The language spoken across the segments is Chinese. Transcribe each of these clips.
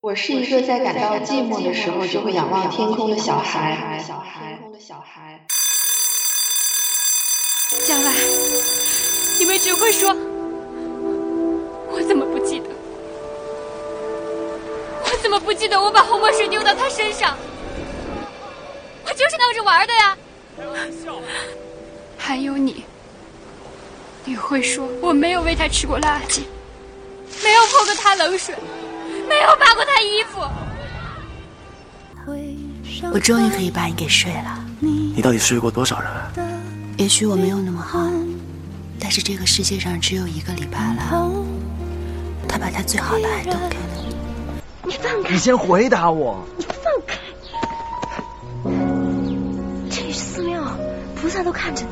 我是一个在感到寂寞的时候就会仰望天空的小孩。将来，你们只会说，我怎么不记得？我怎么不记得我把红墨水丢到他身上？我就是闹着玩的呀。开玩笑。还有你，你会说我没有喂他吃过垃圾，没有泼过他冷水。没有扒过他衣服。我终于可以把你给睡了。你到底睡过多少人？也许我没有那么好，但是这个世界上只有一个李白了。他把他最好的爱都给了你。你放开！你先回答我。你放开！这里是寺庙，菩萨都看着呢。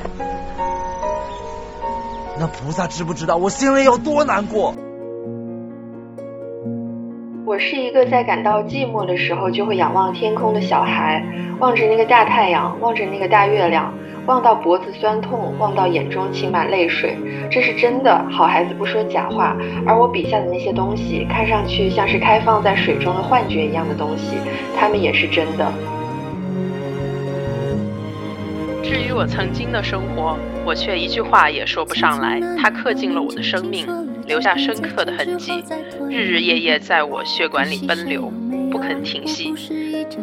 那菩萨知不知道我心里有多难过？我是一个在感到寂寞的时候就会仰望天空的小孩，望着那个大太阳，望着那个大月亮，望到脖子酸痛，望到眼中噙满泪水。这是真的，好孩子不说假话。而我笔下的那些东西，看上去像是开放在水中的幻觉一样的东西，它们也是真的。至于我曾经的生活，我却一句话也说不上来。它刻进了我的生命。留下深刻的痕迹，日日夜夜在我血管里奔流，不肯停息，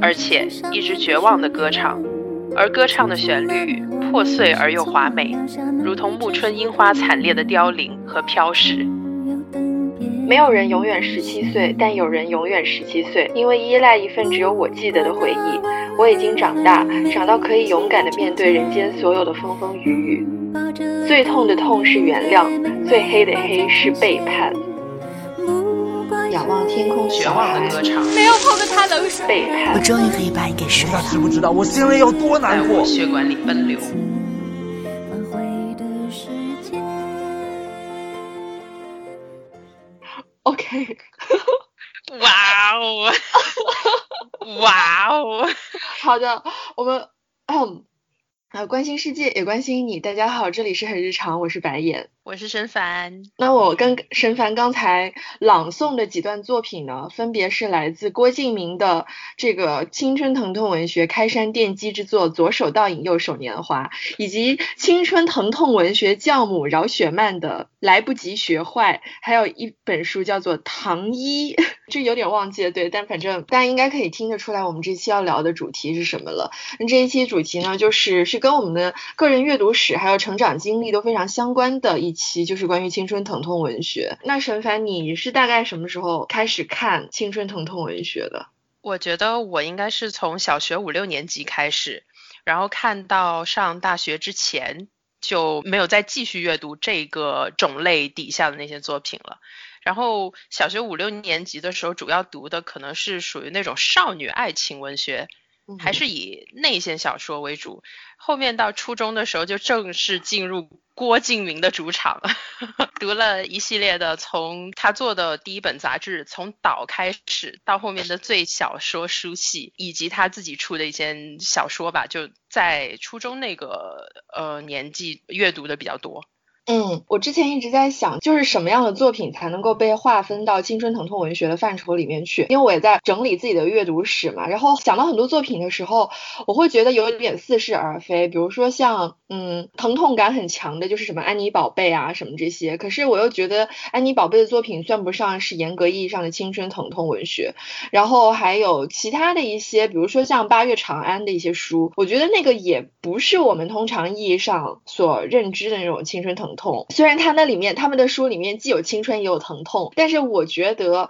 而且一直绝望的歌唱，而歌唱的旋律破碎而又华美，如同暮春樱花惨烈的凋零和飘逝。没有人永远十七岁，但有人永远十七岁，因为依赖一份只有我记得的回忆。我已经长大，长到可以勇敢地面对人间所有的风风雨雨。最痛的痛是原谅，最黑的黑是背叛。仰望天空，绝望的歌唱，没有泼过他冷水。背叛。我终于可以把你给睡了。知不知道我心里有多难过？在我血管里奔流。OK。哇哦！哇哦！好的，我们。啊，关心世界也关心你。大家好，这里是很日常，我是白眼，我是申凡。那我跟申凡刚才朗诵的几段作品呢，分别是来自郭敬明的这个青春疼痛文学开山奠基之作《左手倒影，右手年华》，以及青春疼痛文学教母饶雪漫的《来不及学坏》，还有一本书叫做《唐一》，这有点忘记了，对，但反正大家应该可以听得出来，我们这期要聊的主题是什么了。那这一期主题呢，就是是。跟我们的个人阅读史还有成长经历都非常相关的一期，就是关于青春疼痛文学。那沈凡，你是大概什么时候开始看青春疼痛文学的？我觉得我应该是从小学五六年级开始，然后看到上大学之前就没有再继续阅读这个种类底下的那些作品了。然后小学五六年级的时候，主要读的可能是属于那种少女爱情文学。还是以内线小说为主，后面到初中的时候就正式进入郭敬明的主场，读了一系列的从他做的第一本杂志从岛开始到后面的最小说书系，以及他自己出的一些小说吧，就在初中那个呃年纪阅读的比较多。嗯，我之前一直在想，就是什么样的作品才能够被划分到青春疼痛文学的范畴里面去？因为我也在整理自己的阅读史嘛，然后想到很多作品的时候，我会觉得有点似是而非。比如说像，嗯，疼痛感很强的，就是什么安妮宝贝啊，什么这些。可是我又觉得安妮宝贝的作品算不上是严格意义上的青春疼痛文学。然后还有其他的一些，比如说像八月长安的一些书，我觉得那个也不是我们通常意义上所认知的那种青春疼。痛，痛虽然他那里面他们的书里面既有青春也有疼痛，但是我觉得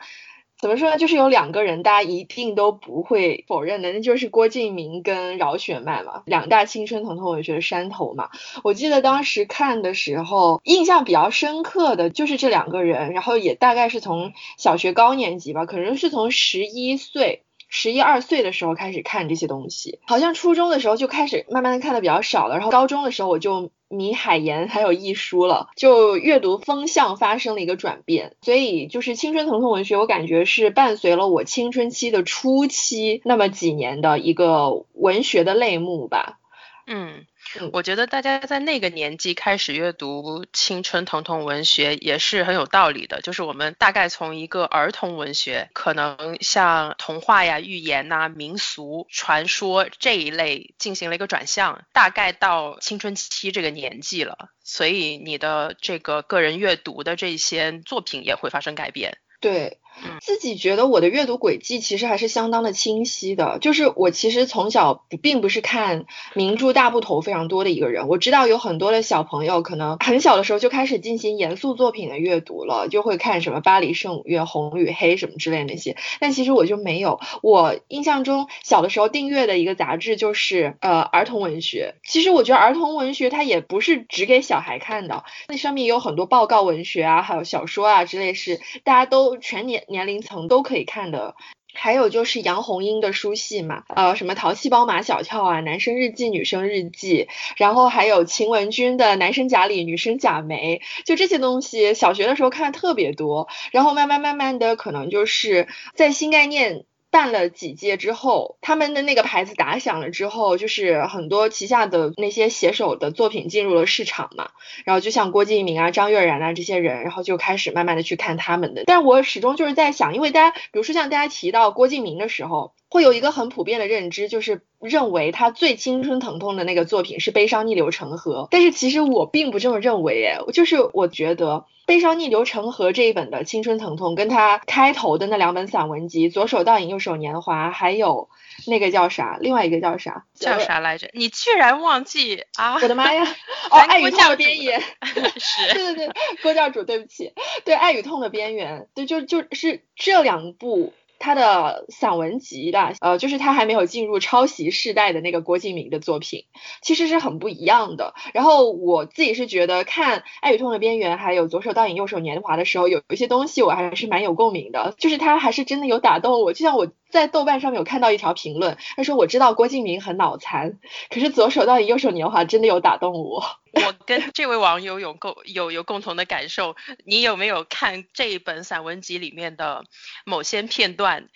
怎么说呢，就是有两个人大家一定都不会否认的，那就是郭敬明跟饶雪漫嘛，两大青春疼痛文学的山头嘛。我记得当时看的时候，印象比较深刻的就是这两个人，然后也大概是从小学高年级吧，可能是从十一岁。十一二岁的时候开始看这些东西，好像初中的时候就开始慢慢的看的比较少了，然后高中的时候我就米海岩还有易书了，就阅读风向发生了一个转变，所以就是青春疼痛文学，我感觉是伴随了我青春期的初期那么几年的一个文学的类目吧。嗯，我觉得大家在那个年纪开始阅读青春疼痛文学也是很有道理的。就是我们大概从一个儿童文学，可能像童话呀、寓言呐、民俗传说这一类进行了一个转向，大概到青春期这个年纪了，所以你的这个个人阅读的这些作品也会发生改变。对。自己觉得我的阅读轨迹其实还是相当的清晰的，就是我其实从小并不是看名著大部头非常多的一个人。我知道有很多的小朋友可能很小的时候就开始进行严肃作品的阅读了，就会看什么《巴黎圣母院》《红与黑》什么之类那些。但其实我就没有，我印象中小的时候订阅的一个杂志就是呃儿童文学。其实我觉得儿童文学它也不是只给小孩看的，那上面也有很多报告文学啊，还有小说啊之类是大家都全年。年龄层都可以看的，还有就是杨红樱的书系嘛，呃，什么淘气包马小跳啊，男生日记、女生日记，然后还有秦文君的男生贾里、女生贾梅，就这些东西，小学的时候看的特别多，然后慢慢慢慢的，可能就是在新概念。办了几届之后，他们的那个牌子打响了之后，就是很多旗下的那些写手的作品进入了市场嘛。然后就像郭敬明啊、张悦然啊这些人，然后就开始慢慢的去看他们的。但我始终就是在想，因为大家，比如说像大家提到郭敬明的时候，会有一个很普遍的认知，就是认为他最青春疼痛的那个作品是《悲伤逆流成河》。但是其实我并不这么认为，哎，就是我觉得。悲伤逆流成河这一本的青春疼痛，跟他开头的那两本散文集《左手倒影，右手年华》，还有那个叫啥，另外一个叫啥？叫啥来着？你居然忘记啊！我的妈呀！哦，爱与痛的边缘。是。对对对，郭教主，对不起。对，爱与痛的边缘。对，就就是这两部。他的散文集的，呃，就是他还没有进入抄袭世代的那个郭敬明的作品，其实是很不一样的。然后我自己是觉得看《爱与痛的边缘》还有《左手倒影，右手年华》的时候，有一些东西我还是蛮有共鸣的，就是他还是真的有打动我。就像我在豆瓣上面有看到一条评论，他说我知道郭敬明很脑残，可是《左手倒影，右手年华》真的有打动我。我跟这位网友有共有有共同的感受，你有没有看这一本散文集里面的某些片段？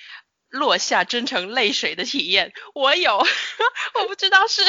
落下真诚泪水的体验，我有，我不知道是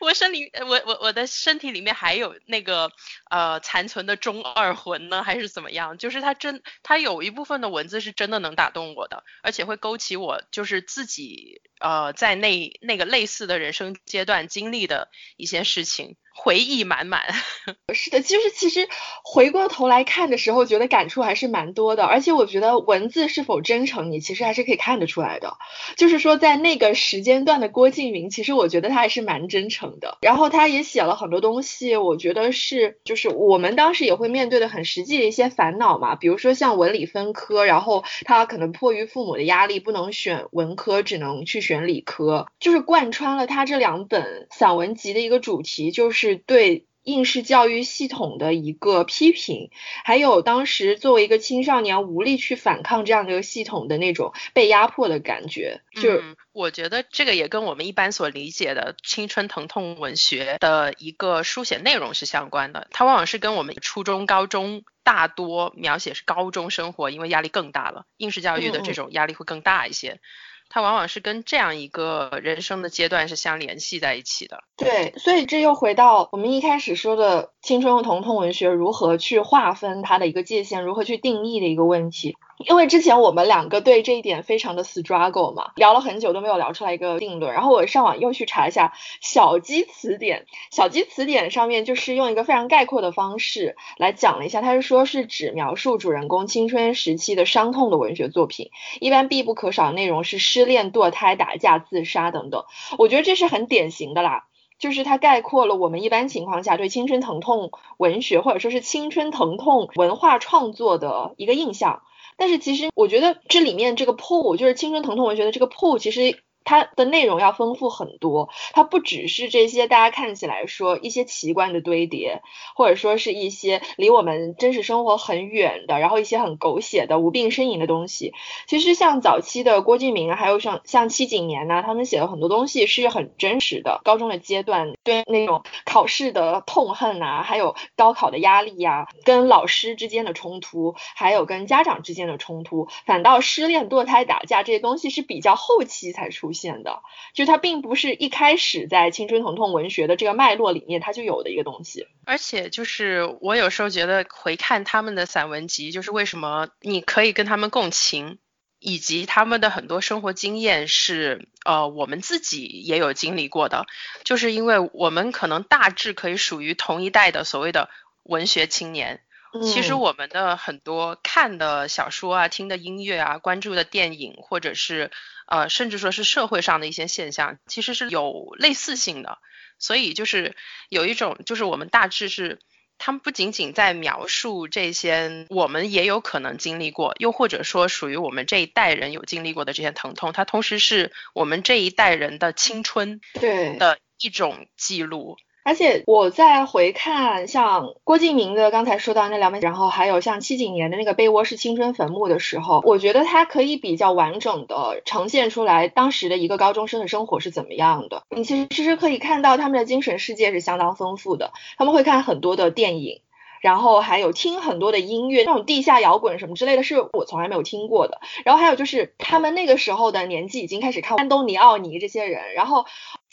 我身里我我我的身体里面还有那个呃残存的中二魂呢，还是怎么样？就是他真他有一部分的文字是真的能打动我的，而且会勾起我就是自己呃在那那个类似的人生阶段经历的一些事情。回忆满满，是的，就是其实回过头来看的时候，觉得感触还是蛮多的。而且我觉得文字是否真诚，你其实还是可以看得出来的。就是说，在那个时间段的郭敬明，其实我觉得他还是蛮真诚的。然后他也写了很多东西，我觉得是就是我们当时也会面对的很实际的一些烦恼嘛。比如说像文理分科，然后他可能迫于父母的压力，不能选文科，只能去选理科，就是贯穿了他这两本散文集的一个主题，就是。是对应试教育系统的一个批评，还有当时作为一个青少年无力去反抗这样的一个系统的那种被压迫的感觉。就我觉得这个也跟我们一般所理解的青春疼痛文学的一个书写内容是相关的。它往往是跟我们初中、高中大多描写是高中生活，因为压力更大了，应试教育的这种压力会更大一些。它往往是跟这样一个人生的阶段是相联系在一起的。对，所以这又回到我们一开始说的青春和疼痛文学如何去划分它的一个界限，如何去定义的一个问题。因为之前我们两个对这一点非常的 struggle 嘛，聊了很久都没有聊出来一个定论。然后我上网又去查一下小鸡词典，小鸡词典上面就是用一个非常概括的方式来讲了一下，它是说是指描述主人公青春时期的伤痛的文学作品，一般必不可少内容是失恋、堕胎、打架、自杀等等。我觉得这是很典型的啦，就是它概括了我们一般情况下对青春疼痛文学或者说是青春疼痛文化创作的一个印象。但是其实我觉得这里面这个 pull 就是青春疼痛文学的这个 pull，其实。它的内容要丰富很多，它不只是这些大家看起来说一些奇观的堆叠，或者说是一些离我们真实生活很远的，然后一些很狗血的无病呻吟的东西。其实像早期的郭敬明，还有像像七景年呐，他们写的很多东西是很真实的。高中的阶段对那种考试的痛恨呐，还有高考的压力呀，跟老师之间的冲突，还有跟家长之间的冲突，反倒失恋、堕胎、打架这些东西是比较后期才出现。现的，就它并不是一开始在青春疼痛文学的这个脉络里面它就有的一个东西。而且就是我有时候觉得回看他们的散文集，就是为什么你可以跟他们共情。以及他们的很多生活经验是，呃，我们自己也有经历过的，就是因为我们可能大致可以属于同一代的所谓的文学青年。其实我们的很多看的小说啊、听的音乐啊、关注的电影，或者是呃，甚至说是社会上的一些现象，其实是有类似性的。所以就是有一种，就是我们大致是。他们不仅仅在描述这些我们也有可能经历过，又或者说属于我们这一代人有经历过的这些疼痛，它同时是我们这一代人的青春对的一种记录。而且我在回看像郭敬明的刚才说到那两本，然后还有像七几年的那个被窝是青春坟墓的时候，我觉得它可以比较完整的呈现出来当时的一个高中生的生活是怎么样的。你其实其实可以看到他们的精神世界是相当丰富的，他们会看很多的电影。然后还有听很多的音乐，那种地下摇滚什么之类的，是我从来没有听过的。然后还有就是他们那个时候的年纪已经开始看安东尼奥尼这些人。然后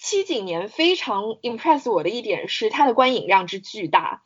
七几年非常 impress 我的一点是它的观影量之巨大。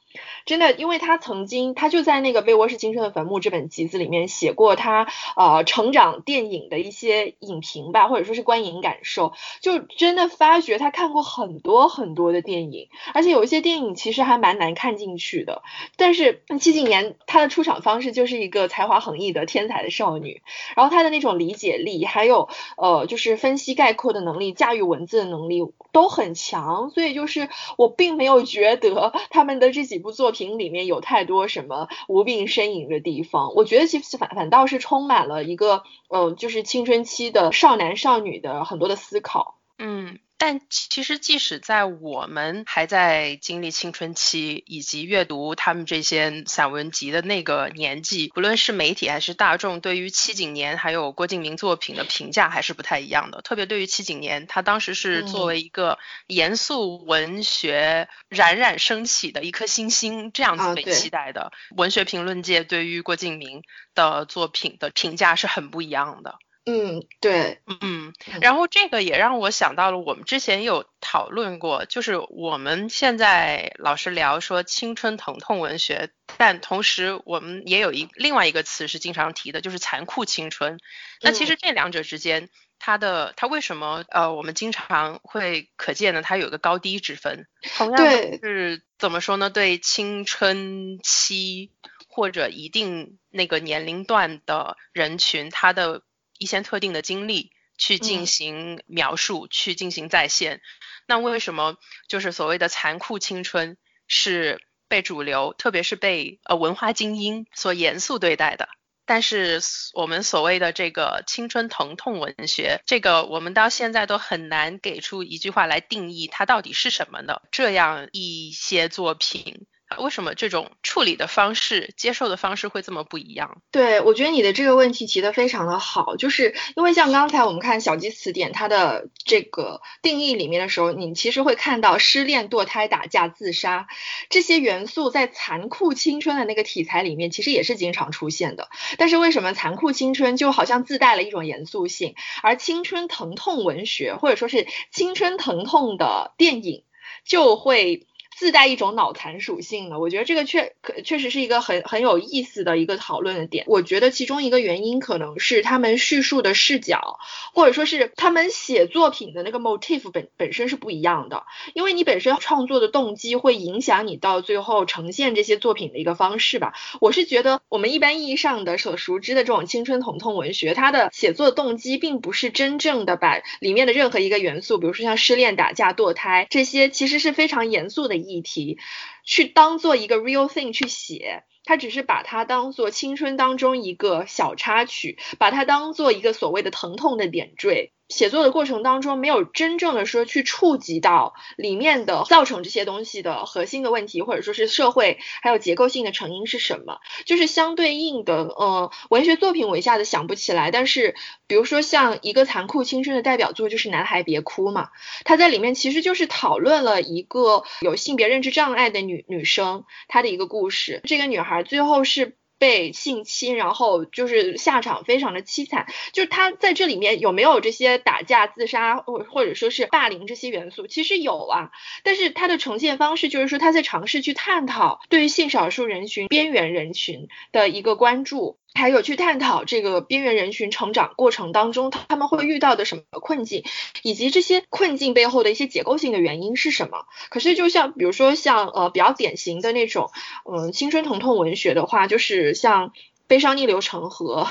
真的，因为他曾经，他就在那个《被窝是青春的坟墓》这本集子里面写过他呃成长电影的一些影评吧，或者说是观影感受，就真的发觉他看过很多很多的电影，而且有一些电影其实还蛮难看进去的。但是七几年他的出场方式就是一个才华横溢的天才的少女，然后他的那种理解力，还有呃就是分析概括的能力、驾驭文字的能力都很强，所以就是我并没有觉得他们的这几。部作品里面有太多什么无病呻吟的地方，我觉得其实反反倒是充满了一个，嗯，就是青春期的少男少女的很多的思考，嗯。但其实，即使在我们还在经历青春期以及阅读他们这些散文集的那个年纪，不论是媒体还是大众，对于七景年还有郭敬明作品的评价还是不太一样的。特别对于七景年，他当时是作为一个严肃文学冉冉升起的一颗星星这样子被期待的。文学评论界对于郭敬明的作品的评价是很不一样的。嗯，对，嗯，然后这个也让我想到了，我们之前有讨论过，就是我们现在老是聊说青春疼痛文学，但同时我们也有一另外一个词是经常提的，就是残酷青春。那其实这两者之间，它的它为什么呃，我们经常会可见呢？它有一个高低之分。同样是怎么说呢？对青春期或者一定那个年龄段的人群，他的一些特定的经历去进行描述，去进行再现。那为什么就是所谓的残酷青春是被主流，特别是被呃文化精英所严肃对待的？但是我们所谓的这个青春疼痛文学，这个我们到现在都很难给出一句话来定义它到底是什么呢？这样一些作品。为什么这种处理的方式、接受的方式会这么不一样？对，我觉得你的这个问题提的非常的好，就是因为像刚才我们看小鸡词典它的这个定义里面的时候，你其实会看到失恋、堕胎、打架、自杀这些元素在残酷青春的那个题材里面，其实也是经常出现的。但是为什么残酷青春就好像自带了一种严肃性，而青春疼痛文学或者说是青春疼痛的电影就会？自带一种脑残属性的，我觉得这个确可确实是一个很很有意思的一个讨论的点。我觉得其中一个原因可能是他们叙述的视角，或者说是他们写作品的那个 motif 本本身是不一样的。因为你本身创作的动机会影响你到最后呈现这些作品的一个方式吧。我是觉得我们一般意义上的所熟知的这种青春疼痛文学，它的写作动机并不是真正的把里面的任何一个元素，比如说像失恋、打架、堕胎这些，其实是非常严肃的。一议题，去当做一个 real thing 去写，他只是把它当做青春当中一个小插曲，把它当做一个所谓的疼痛的点缀。写作的过程当中，没有真正的说去触及到里面的造成这些东西的核心的问题，或者说是社会还有结构性的成因是什么，就是相对应的，呃，文学作品我一下子想不起来。但是，比如说像一个残酷青春的代表作就是《男孩别哭》嘛，他在里面其实就是讨论了一个有性别认知障碍的女女生她的一个故事。这个女孩最后是。被性侵，然后就是下场非常的凄惨。就是他在这里面有没有这些打架、自杀或或者说是霸凌这些元素？其实有啊，但是他的呈现方式就是说他在尝试去探讨对于性少数人群、边缘人群的一个关注。还有去探讨这个边缘人群成长过程当中他们会遇到的什么困境，以及这些困境背后的一些结构性的原因是什么。可是就像比如说像呃比较典型的那种嗯青春疼痛文学的话，就是像悲伤逆流成河，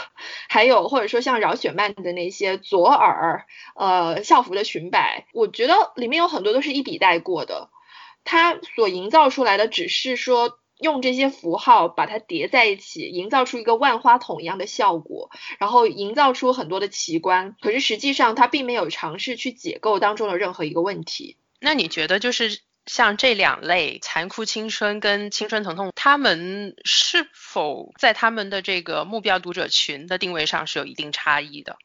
还有或者说像饶雪漫的那些左耳呃校服的裙摆，我觉得里面有很多都是一笔带过的，它所营造出来的只是说。用这些符号把它叠在一起，营造出一个万花筒一样的效果，然后营造出很多的奇观。可是实际上，它并没有尝试去解构当中的任何一个问题。那你觉得，就是像这两类残酷青春跟青春疼痛，他们是否在他们的这个目标读者群的定位上是有一定差异的？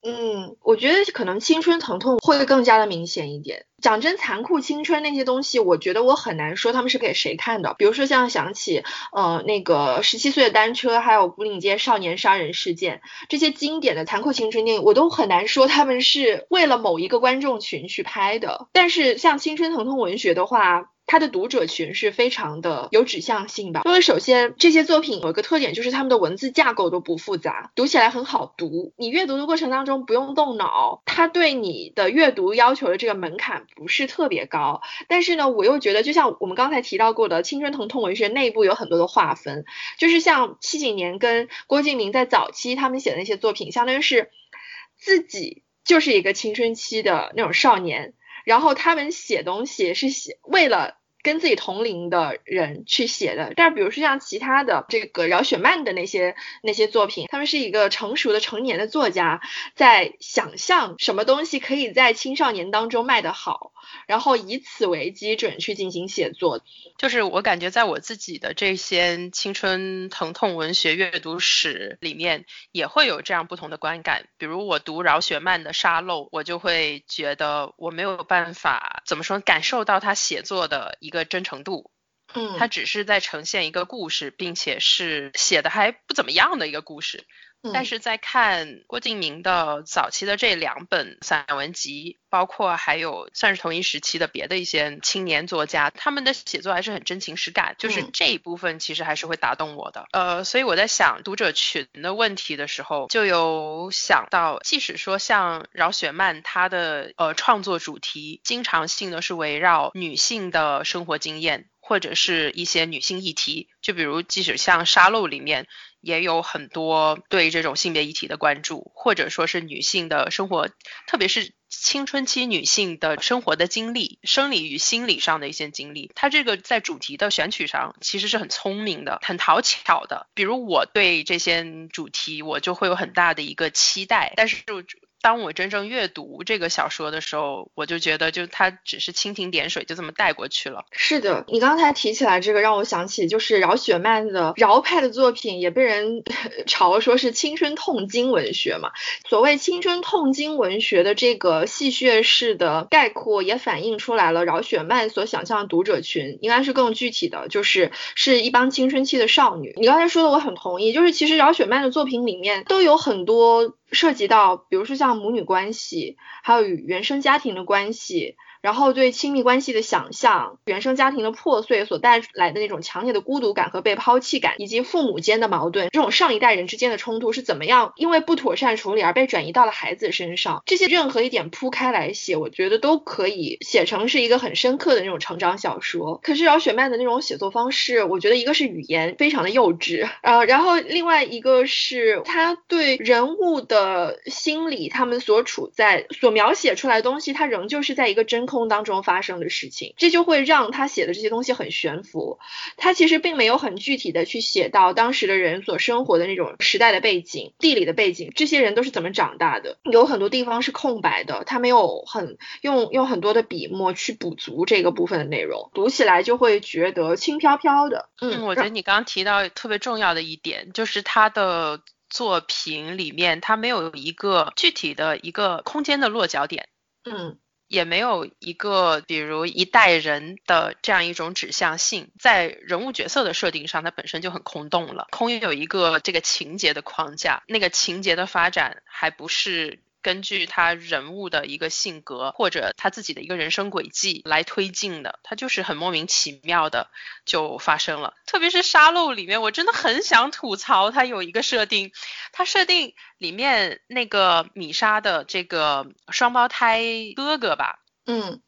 嗯，我觉得可能青春疼痛会更加的明显一点。讲真，残酷青春那些东西，我觉得我很难说他们是给谁看的。比如说像想起，呃，那个十七岁的单车，还有古岭街少年杀人事件这些经典的残酷青春电影，我都很难说他们是为了某一个观众群去拍的。但是像青春疼痛文学的话，它的读者群是非常的有指向性吧，因为首先这些作品有一个特点，就是他们的文字架构都不复杂，读起来很好读。你阅读的过程当中不用动脑，它对你的阅读要求的这个门槛不是特别高。但是呢，我又觉得，就像我们刚才提到过的，青春疼痛文学内部有很多的划分，就是像七几年跟郭敬明在早期他们写的那些作品，相当于是自己就是一个青春期的那种少年，然后他们写东西是写为了。跟自己同龄的人去写的，但是比如说像其他的这个饶雪漫的那些那些作品，他们是一个成熟的成年的作家，在想象什么东西可以在青少年当中卖得好，然后以此为基准去进行写作。就是我感觉在我自己的这些青春疼痛文学阅读史里面，也会有这样不同的观感。比如我读饶雪漫的《沙漏》，我就会觉得我没有办法怎么说感受到他写作的一个。的真诚度，嗯，他只是在呈现一个故事，并且是写的还不怎么样的一个故事。但是在看郭敬明的早期的这两本散文集，包括还有算是同一时期的别的一些青年作家，他们的写作还是很真情实感，就是这一部分其实还是会打动我的。呃，所以我在想读者群的问题的时候，就有想到，即使说像饶雪漫，她的呃创作主题经常性的是围绕女性的生活经验，或者是一些女性议题，就比如即使像《沙漏》里面。也有很多对这种性别议题的关注，或者说是女性的生活，特别是青春期女性的生活的经历，生理与心理上的一些经历。它这个在主题的选取上其实是很聪明的，很讨巧的。比如我对这些主题，我就会有很大的一个期待，但是。当我真正阅读这个小说的时候，我就觉得，就它只是蜻蜓点水，就这么带过去了。是的，你刚才提起来这个，让我想起就是饶雪漫的饶派的作品，也被人 嘲说是青春痛经文学嘛。所谓青春痛经文学的这个戏谑式的概括，也反映出来了饶雪漫所想象的读者群，应该是更具体的，就是是一帮青春期的少女。你刚才说的，我很同意，就是其实饶雪漫的作品里面都有很多。涉及到，比如说像母女关系，还有与原生家庭的关系。然后对亲密关系的想象，原生家庭的破碎所带来的那种强烈的孤独感和被抛弃感，以及父母间的矛盾，这种上一代人之间的冲突是怎么样因为不妥善处理而被转移到了孩子身上？这些任何一点铺开来写，我觉得都可以写成是一个很深刻的那种成长小说。可是饶雪漫的那种写作方式，我觉得一个是语言非常的幼稚，呃，然后另外一个是他对人物的心理，他们所处在所描写出来的东西，他仍旧是在一个真。空当中发生的事情，这就会让他写的这些东西很悬浮。他其实并没有很具体的去写到当时的人所生活的那种时代的背景、地理的背景，这些人都是怎么长大的。有很多地方是空白的，他没有很用用很多的笔墨去补足这个部分的内容，读起来就会觉得轻飘飘的。嗯，我觉得你刚刚提到特别重要的一点，就是他的作品里面他没有一个具体的一个空间的落脚点。嗯。也没有一个比如一代人的这样一种指向性，在人物角色的设定上，它本身就很空洞了，空有一个这个情节的框架，那个情节的发展还不是。根据他人物的一个性格或者他自己的一个人生轨迹来推进的，他就是很莫名其妙的就发生了。特别是沙漏里面，我真的很想吐槽他有一个设定，他设定里面那个米莎的这个双胞胎哥哥吧，嗯。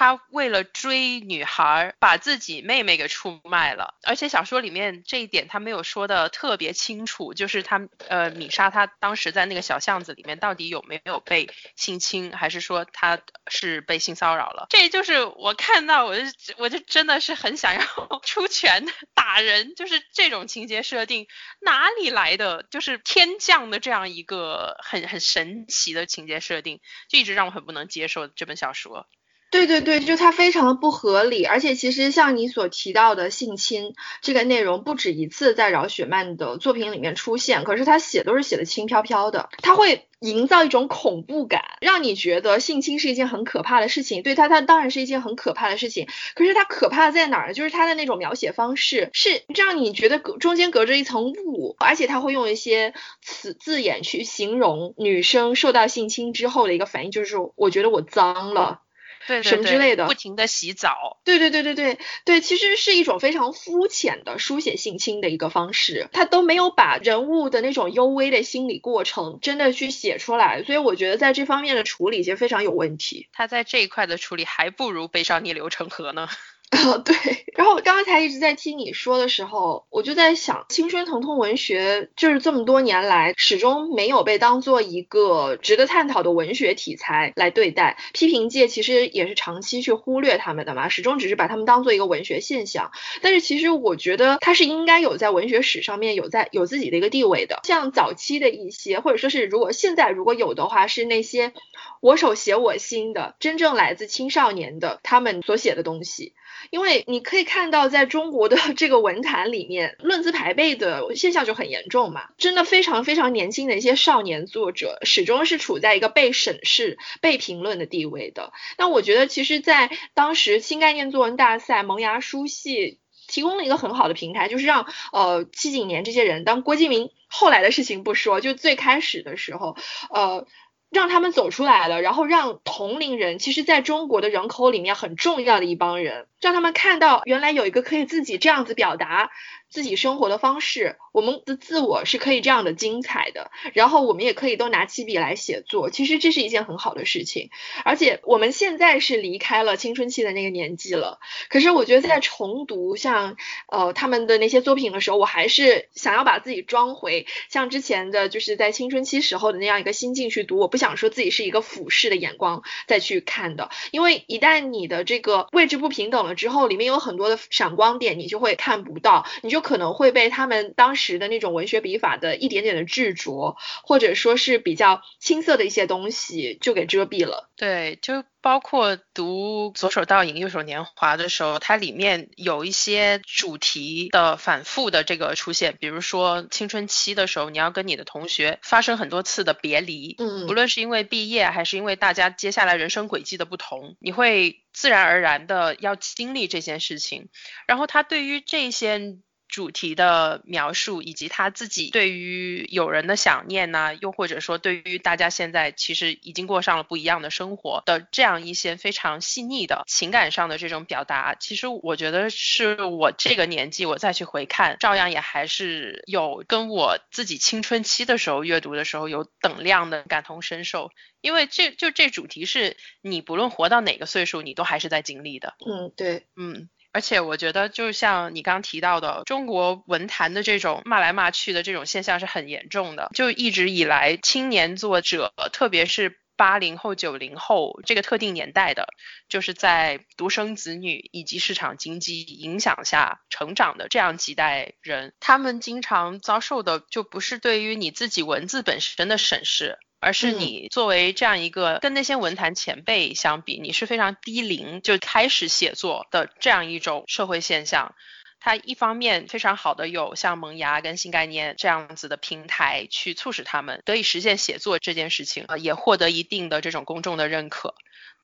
他为了追女孩，把自己妹妹给出卖了，而且小说里面这一点他没有说的特别清楚，就是他呃米莎她当时在那个小巷子里面到底有没有被性侵，还是说她是被性骚扰了？这就是我看到我就我就真的是很想要出拳打人，就是这种情节设定哪里来的？就是天降的这样一个很很神奇的情节设定，就一直让我很不能接受这本小说。对对对，就它非常的不合理，而且其实像你所提到的性侵这个内容不止一次在饶雪漫的作品里面出现，可是他写都是写的轻飘飘的，他会营造一种恐怖感，让你觉得性侵是一件很可怕的事情。对他，他当然是一件很可怕的事情，可是他可怕在哪儿呢？就是他的那种描写方式是让你觉得隔中间隔着一层雾，而且他会用一些词字眼去形容女生受到性侵之后的一个反应，就是我觉得我脏了。对什么之类的，不停的洗澡。对对对对对对，其实是一种非常肤浅的书写性侵的一个方式，他都没有把人物的那种幽微的心理过程真的去写出来，所以我觉得在这方面的处理其实非常有问题。他在这一块的处理还不如《悲伤逆流成河》呢。哦，对，然后刚才一直在听你说的时候，我就在想，青春疼痛文学就是这么多年来始终没有被当做一个值得探讨的文学题材来对待，批评界其实也是长期去忽略他们的嘛，始终只是把他们当做一个文学现象。但是其实我觉得它是应该有在文学史上面有在有自己的一个地位的，像早期的一些，或者说是如果现在如果有的话，是那些我手写我心的，真正来自青少年的他们所写的东西。因为你可以看到，在中国的这个文坛里面，论资排辈的现象就很严重嘛。真的非常非常年轻的一些少年作者，始终是处在一个被审视、被评论的地位的。那我觉得，其实，在当时新概念作文大赛、萌芽书系提供了一个很好的平台，就是让呃七几年这些人，当郭敬明后来的事情不说，就最开始的时候，呃。让他们走出来了，然后让同龄人，其实在中国的人口里面很重要的一帮人，让他们看到原来有一个可以自己这样子表达。自己生活的方式，我们的自我是可以这样的精彩的，然后我们也可以都拿起笔来写作，其实这是一件很好的事情。而且我们现在是离开了青春期的那个年纪了，可是我觉得在重读像呃他们的那些作品的时候，我还是想要把自己装回像之前的就是在青春期时候的那样一个心境去读。我不想说自己是一个俯视的眼光再去看的，因为一旦你的这个位置不平等了之后，里面有很多的闪光点，你就会看不到，你就。可能会被他们当时的那种文学笔法的一点点的执着，或者说是比较青涩的一些东西，就给遮蔽了。对，就包括读《左手倒影，右手年华》的时候，它里面有一些主题的反复的这个出现，比如说青春期的时候，你要跟你的同学发生很多次的别离，嗯，无论是因为毕业，还是因为大家接下来人生轨迹的不同，你会自然而然的要经历这件事情。然后他对于这些。主题的描述，以及他自己对于友人的想念呢，又或者说对于大家现在其实已经过上了不一样的生活的这样一些非常细腻的情感上的这种表达，其实我觉得是我这个年纪我再去回看，照样也还是有跟我自己青春期的时候阅读的时候有等量的感同身受，因为这就这主题是你不论活到哪个岁数，你都还是在经历的。嗯，对，嗯。而且我觉得，就像你刚提到的，中国文坛的这种骂来骂去的这种现象是很严重的。就一直以来，青年作者，特别是八零后、九零后这个特定年代的，就是在独生子女以及市场经济影响下成长的这样几代人，他们经常遭受的就不是对于你自己文字本身的审视。而是你作为这样一个跟那些文坛前辈相比，你是非常低龄就开始写作的这样一种社会现象，它一方面非常好的有像萌芽跟新概念这样子的平台去促使他们得以实现写作这件事情，呃，也获得一定的这种公众的认可。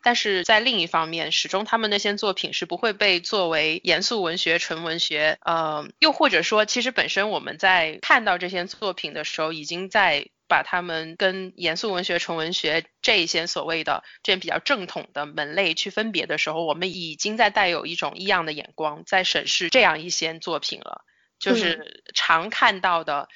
但是在另一方面，始终他们那些作品是不会被作为严肃文学、纯文学，呃，又或者说，其实本身我们在看到这些作品的时候，已经在把他们跟严肃文学、纯文学这一些所谓的这些比较正统的门类去分别的时候，我们已经在带有一种异样的眼光在审视这样一些作品了，就是常看到的。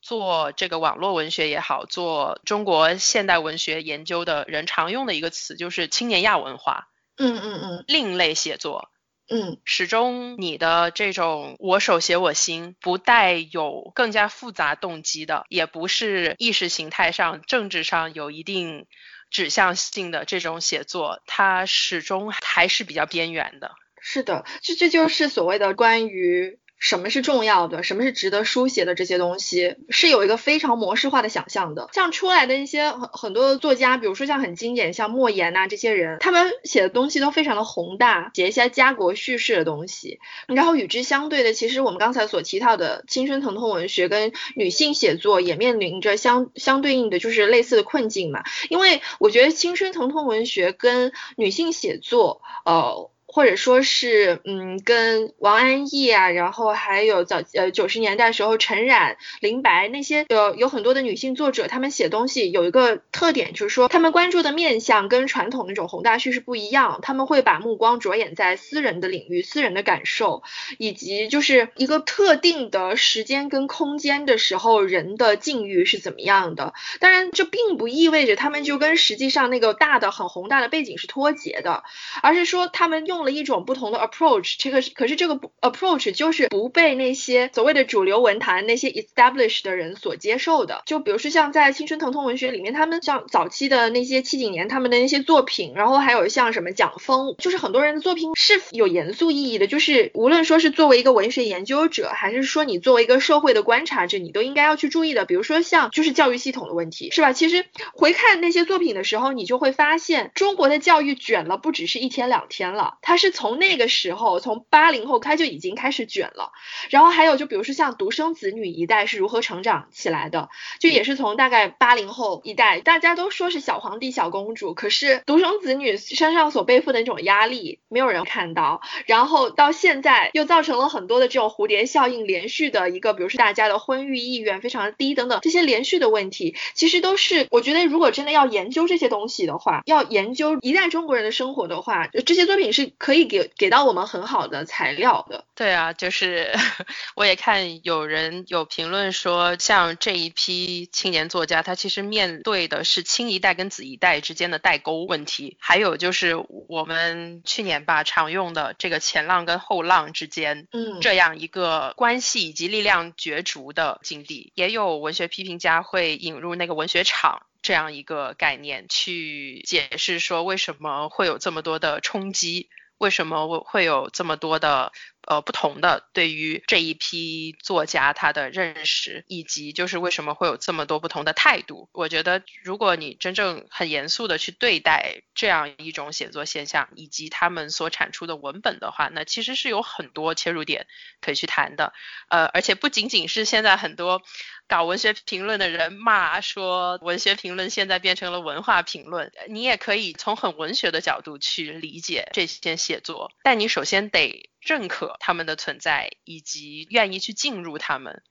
做这个网络文学也好，做中国现代文学研究的人常用的一个词就是青年亚文化。嗯嗯嗯，另类写作。嗯，始终你的这种我手写我心，不带有更加复杂动机的，也不是意识形态上、政治上有一定指向性的这种写作，它始终还是比较边缘的。是的，这这就是所谓的关于。什么是重要的？什么是值得书写的？这些东西是有一个非常模式化的想象的。像出来的一些很很多作家，比如说像很经典，像莫言呐这些人，他们写的东西都非常的宏大，写一些家国叙事的东西。然后与之相对的，其实我们刚才所提到的青春疼痛文学跟女性写作也面临着相相对应的就是类似的困境嘛。因为我觉得青春疼痛文学跟女性写作，呃。或者说是，嗯，跟王安忆啊，然后还有早呃九十年代时候陈冉、林白那些有有很多的女性作者，他们写东西有一个特点，就是说他们关注的面向跟传统那种宏大叙事不一样，他们会把目光着眼在私人的领域、私人的感受，以及就是一个特定的时间跟空间的时候人的境遇是怎么样的。当然，这并不意味着他们就跟实际上那个大的很宏大的背景是脱节的，而是说他们用。用了一种不同的 approach，这个可是这个 approach 就是不被那些所谓的主流文坛那些 established 的人所接受的。就比如说像在青春疼痛文学里面，他们像早期的那些七几年他们的那些作品，然后还有像什么蒋峰，就是很多人的作品是有严肃意义的。就是无论说是作为一个文学研究者，还是说你作为一个社会的观察者，你都应该要去注意的。比如说像就是教育系统的问题，是吧？其实回看那些作品的时候，你就会发现中国的教育卷了不只是一天两天了。他是从那个时候，从八零后他就已经开始卷了，然后还有就比如说像独生子女一代是如何成长起来的，就也是从大概八零后一代，大家都说是小皇帝小公主，可是独生子女身上所背负的那种压力，没有人看到，然后到现在又造成了很多的这种蝴蝶效应，连续的一个，比如说大家的婚育意愿非常的低等等，这些连续的问题，其实都是我觉得如果真的要研究这些东西的话，要研究一代中国人的生活的话，这些作品是。可以给给到我们很好的材料的。对啊，就是 我也看有人有评论说，像这一批青年作家，他其实面对的是青一代跟紫一代之间的代沟问题，还有就是我们去年吧常用的这个前浪跟后浪之间，嗯，这样一个关系以及力量角逐的境地。也有文学批评家会引入那个文学场这样一个概念，去解释说为什么会有这么多的冲击。为什么我会有这么多的呃不同的对于这一批作家他的认识，以及就是为什么会有这么多不同的态度？我觉得如果你真正很严肃的去对待这样一种写作现象，以及他们所产出的文本的话，那其实是有很多切入点可以去谈的。呃，而且不仅仅是现在很多。搞文学评论的人骂说，文学评论现在变成了文化评论。你也可以从很文学的角度去理解这些写作，但你首先得认可他们的存在，以及愿意去进入他们。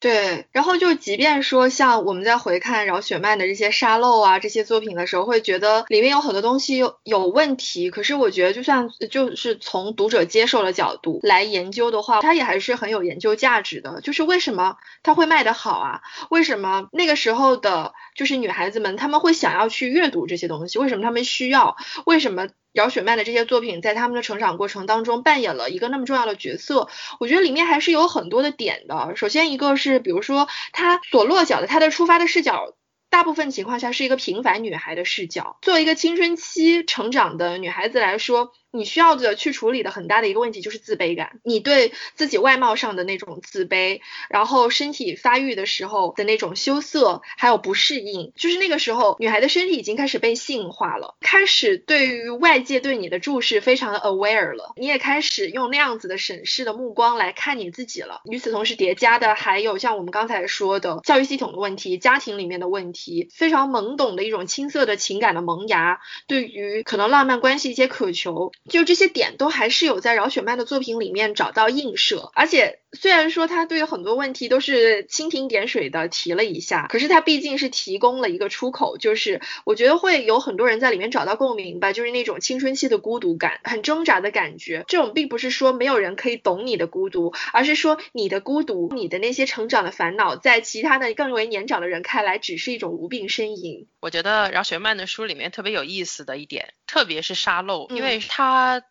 对，然后就即便说像我们在回看饶雪漫的这些沙漏啊这些作品的时候，会觉得里面有很多东西有有问题。可是我觉得，就算就是从读者接受的角度来研究的话，它也还是很有研究价值的。就是为什么它会卖得好啊？为什么那个时候的，就是女孩子们她们会想要去阅读这些东西？为什么她们需要？为什么？饶雪漫的这些作品在他们的成长过程当中扮演了一个那么重要的角色，我觉得里面还是有很多的点的。首先一个是，比如说她所落脚的，她的出发的视角，大部分情况下是一个平凡女孩的视角。作为一个青春期成长的女孩子来说。你需要的去处理的很大的一个问题就是自卑感，你对自己外貌上的那种自卑，然后身体发育的时候的那种羞涩，还有不适应，就是那个时候女孩的身体已经开始被性化了，开始对于外界对你的注视非常的 aware 了，你也开始用那样子的审视的目光来看你自己了。与此同时叠加的还有像我们刚才说的教育系统的问题、家庭里面的问题，非常懵懂的一种青涩的情感的萌芽，对于可能浪漫关系一些渴求。就这些点都还是有在饶雪漫的作品里面找到映射，而且虽然说他对很多问题都是蜻蜓点水的提了一下，可是他毕竟是提供了一个出口，就是我觉得会有很多人在里面找到共鸣吧，就是那种青春期的孤独感，很挣扎的感觉。这种并不是说没有人可以懂你的孤独，而是说你的孤独，你的那些成长的烦恼，在其他的更为年长的人看来，只是一种无病呻吟。我觉得饶雪漫的书里面特别有意思的一点，特别是沙漏，因为他。他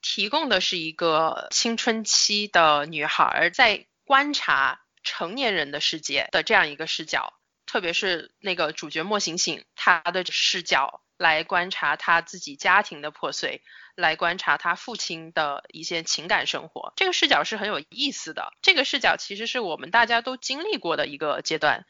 提供的是一个青春期的女孩在观察成年人的世界的这样一个视角，特别是那个主角莫醒醒，他的视角来观察他自己家庭的破碎，来观察他父亲的一些情感生活，这个视角是很有意思的。这个视角其实是我们大家都经历过的一个阶段。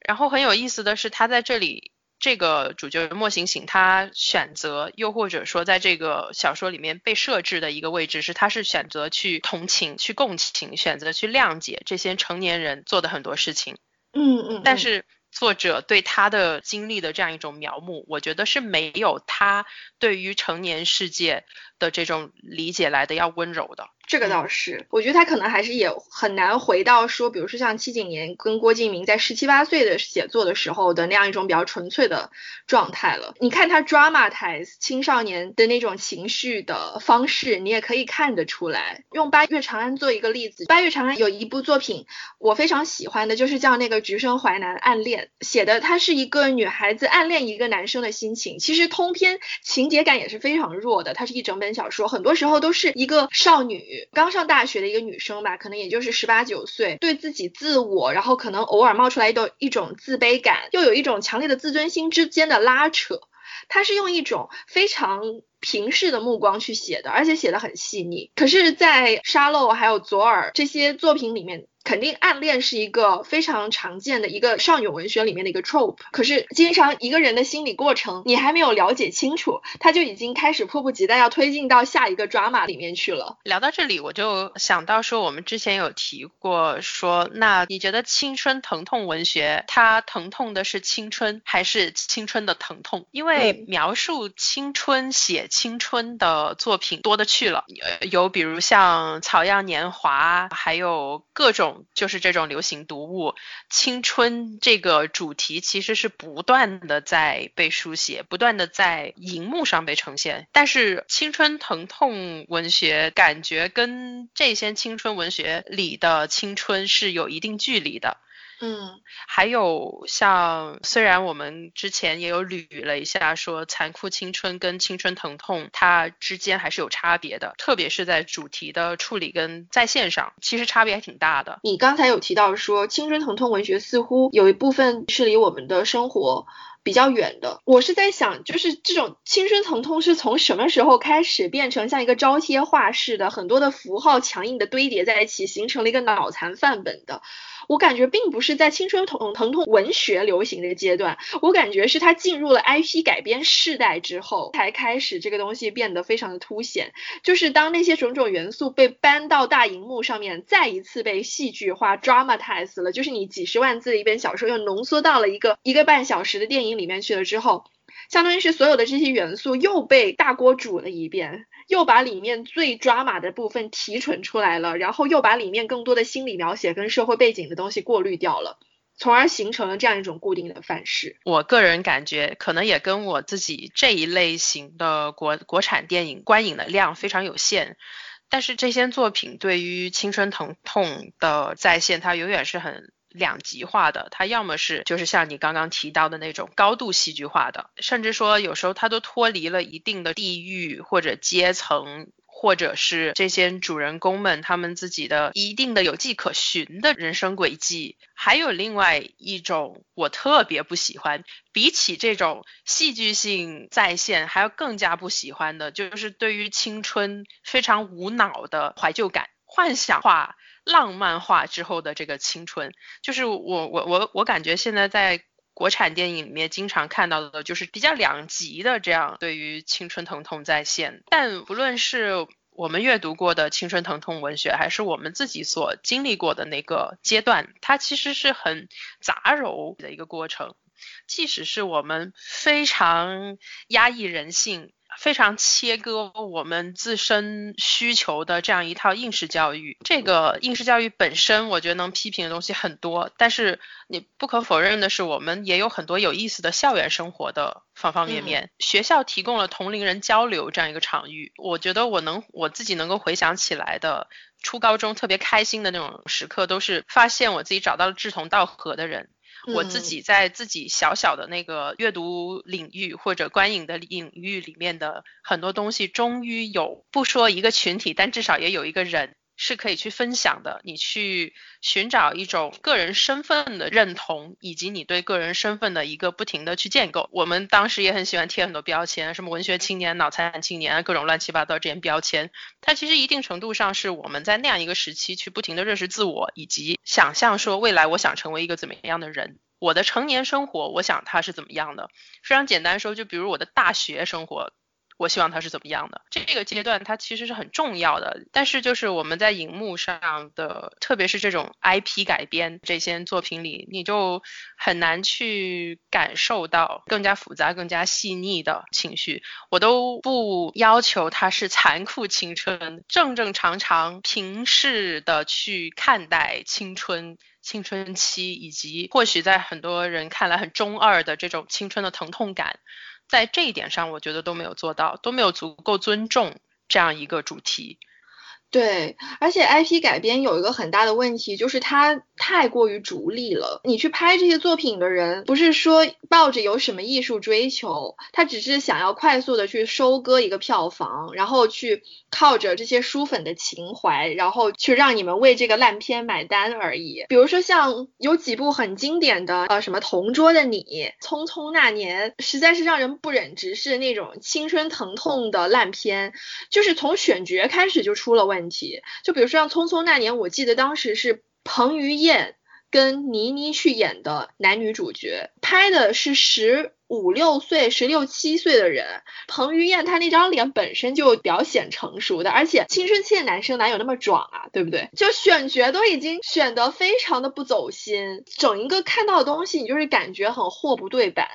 然后很有意思的是，他在这里。这个主角莫醒醒，他选择，又或者说，在这个小说里面被设置的一个位置是，他是选择去同情、去共情，选择去谅解这些成年人做的很多事情。嗯嗯。但是作者对他的经历的这样一种描摹，我觉得是没有他对于成年世界的这种理解来的要温柔的。这个倒是，我觉得他可能还是也很难回到说，比如说像七几年跟郭敬明在十七八岁的写作的时候的那样一种比较纯粹的状态了。你看他 dramatize 青少年的那种情绪的方式，你也可以看得出来。用《八月长安》做一个例子，《八月长安》有一部作品我非常喜欢的，就是叫那个《橘生淮南暗恋》，写的她是一个女孩子暗恋一个男生的心情。其实通篇情节感也是非常弱的，它是一整本小说，很多时候都是一个少女。刚上大学的一个女生吧，可能也就是十八九岁，对自己自我，然后可能偶尔冒出来一种一种自卑感，又有一种强烈的自尊心之间的拉扯。他是用一种非常平视的目光去写的，而且写的很细腻。可是，在沙漏还有左耳这些作品里面。肯定暗恋是一个非常常见的一个少女文学里面的一个 trope，可是经常一个人的心理过程你还没有了解清楚，他就已经开始迫不及待要推进到下一个 drama 里面去了。聊到这里，我就想到说，我们之前有提过说，那你觉得青春疼痛文学它疼痛的是青春还是青春的疼痛？因为描述青春、写青春的作品多的去了，有比如像《草样年华》，还有各种。就是这种流行读物，青春这个主题其实是不断的在被书写，不断的在荧幕上被呈现。但是青春疼痛文学感觉跟这些青春文学里的青春是有一定距离的。嗯，还有像，虽然我们之前也有捋了一下，说残酷青春跟青春疼痛它之间还是有差别的，特别是在主题的处理跟在线上，其实差别还挺大的。你刚才有提到说，青春疼痛文学似乎有一部分是离我们的生活比较远的。我是在想，就是这种青春疼痛是从什么时候开始变成像一个招贴画似的，很多的符号强硬的堆叠在一起，形成了一个脑残范本的？我感觉并不是在青春疼疼痛文学流行的阶段，我感觉是它进入了 IP 改编世代之后，才开始这个东西变得非常的凸显。就是当那些种种元素被搬到大荧幕上面，再一次被戏剧化 dramatize 了，就是你几十万字的一本小说又浓缩到了一个一个半小时的电影里面去了之后。相当于是所有的这些元素又被大锅煮了一遍，又把里面最抓马的部分提纯出来了，然后又把里面更多的心理描写跟社会背景的东西过滤掉了，从而形成了这样一种固定的范式。我个人感觉，可能也跟我自己这一类型的国国产电影观影的量非常有限，但是这些作品对于青春疼痛的再现，它永远是很。两极化的，它要么是就是像你刚刚提到的那种高度戏剧化的，甚至说有时候它都脱离了一定的地域或者阶层。或者是这些主人公们他们自己的一定的有迹可循的人生轨迹。还有另外一种我特别不喜欢，比起这种戏剧性再现，还要更加不喜欢的，就是对于青春非常无脑的怀旧感、幻想化、浪漫化之后的这个青春，就是我我我我感觉现在在。国产电影里面经常看到的就是比较两极的这样对于青春疼痛再现，但不论是我们阅读过的青春疼痛文学，还是我们自己所经历过的那个阶段，它其实是很杂糅的一个过程。即使是我们非常压抑人性。非常切割我们自身需求的这样一套应试教育，这个应试教育本身，我觉得能批评的东西很多。但是你不可否认的是，我们也有很多有意思的校园生活的方方面面。学校提供了同龄人交流这样一个场域，我觉得我能我自己能够回想起来的初高中特别开心的那种时刻，都是发现我自己找到了志同道合的人。我自己在自己小小的那个阅读领域或者观影的领域里面的很多东西，终于有不说一个群体，但至少也有一个人。是可以去分享的，你去寻找一种个人身份的认同，以及你对个人身份的一个不停的去建构。我们当时也很喜欢贴很多标签，什么文学青年、脑残青年啊，各种乱七八糟这些标签。它其实一定程度上是我们在那样一个时期去不停的认识自我，以及想象说未来我想成为一个怎么样的人。我的成年生活，我想它是怎么样的？非常简单说，就比如我的大学生活。我希望他是怎么样的？这个阶段它其实是很重要的，但是就是我们在荧幕上的，特别是这种 IP 改编这些作品里，你就很难去感受到更加复杂、更加细腻的情绪。我都不要求它是残酷青春，正正常常、平视的去看待青春、青春期，以及或许在很多人看来很中二的这种青春的疼痛感。在这一点上，我觉得都没有做到，都没有足够尊重这样一个主题。对，而且 IP 改编有一个很大的问题，就是它太过于逐利了。你去拍这些作品的人，不是说抱着有什么艺术追求，他只是想要快速的去收割一个票房，然后去靠着这些书粉的情怀，然后去让你们为这个烂片买单而已。比如说像有几部很经典的，呃，什么《同桌的你》《匆匆那年》，实在是让人不忍直视那种青春疼痛的烂片，就是从选角开始就出了问。问题。就比如说像《匆匆那年》，我记得当时是彭于晏跟倪妮去演的男女主角，拍的是十。五六岁、十六七岁的人，彭于晏他那张脸本身就表显成熟的，而且青春期的男生哪有那么壮啊，对不对？就选角都已经选得非常的不走心，整一个看到的东西你就是感觉很货不对版。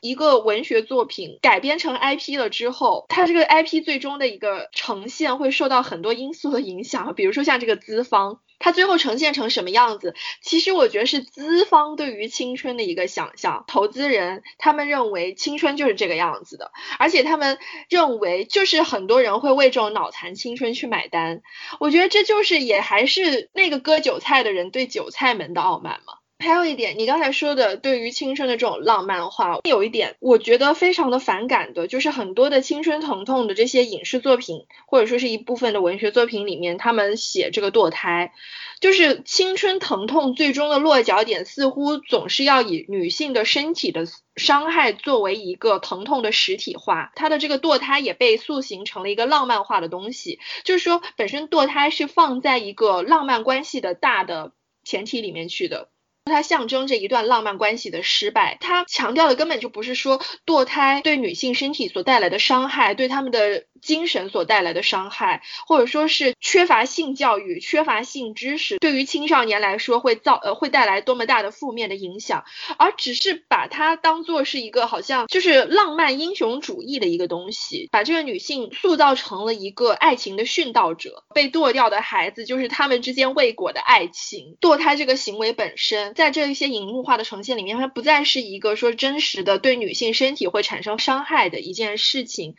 一个文学作品改编成 IP 了之后，它这个 IP 最终的一个呈现会受到很多因素的影响，比如说像这个资方。它最后呈现成什么样子？其实我觉得是资方对于青春的一个想象，投资人他们认为青春就是这个样子的，而且他们认为就是很多人会为这种脑残青春去买单。我觉得这就是也还是那个割韭菜的人对韭菜们的傲慢嘛。还有一点，你刚才说的对于青春的这种浪漫化，有一点我觉得非常的反感的，就是很多的青春疼痛的这些影视作品，或者说是一部分的文学作品里面，他们写这个堕胎，就是青春疼痛最终的落脚点，似乎总是要以女性的身体的伤害作为一个疼痛的实体化，它的这个堕胎也被塑形成了一个浪漫化的东西，就是说本身堕胎是放在一个浪漫关系的大的前提里面去的。它象征着一段浪漫关系的失败，它强调的根本就不是说堕胎对女性身体所带来的伤害，对她们的精神所带来的伤害，或者说是缺乏性教育、缺乏性知识，对于青少年来说会造呃会带来多么大的负面的影响，而只是把它当做是一个好像就是浪漫英雄主义的一个东西，把这个女性塑造成了一个爱情的殉道者，被堕掉的孩子就是他们之间未果的爱情，堕胎这个行为本身。在这一些荧幕化的呈现里面，它不再是一个说真实的对女性身体会产生伤害的一件事情，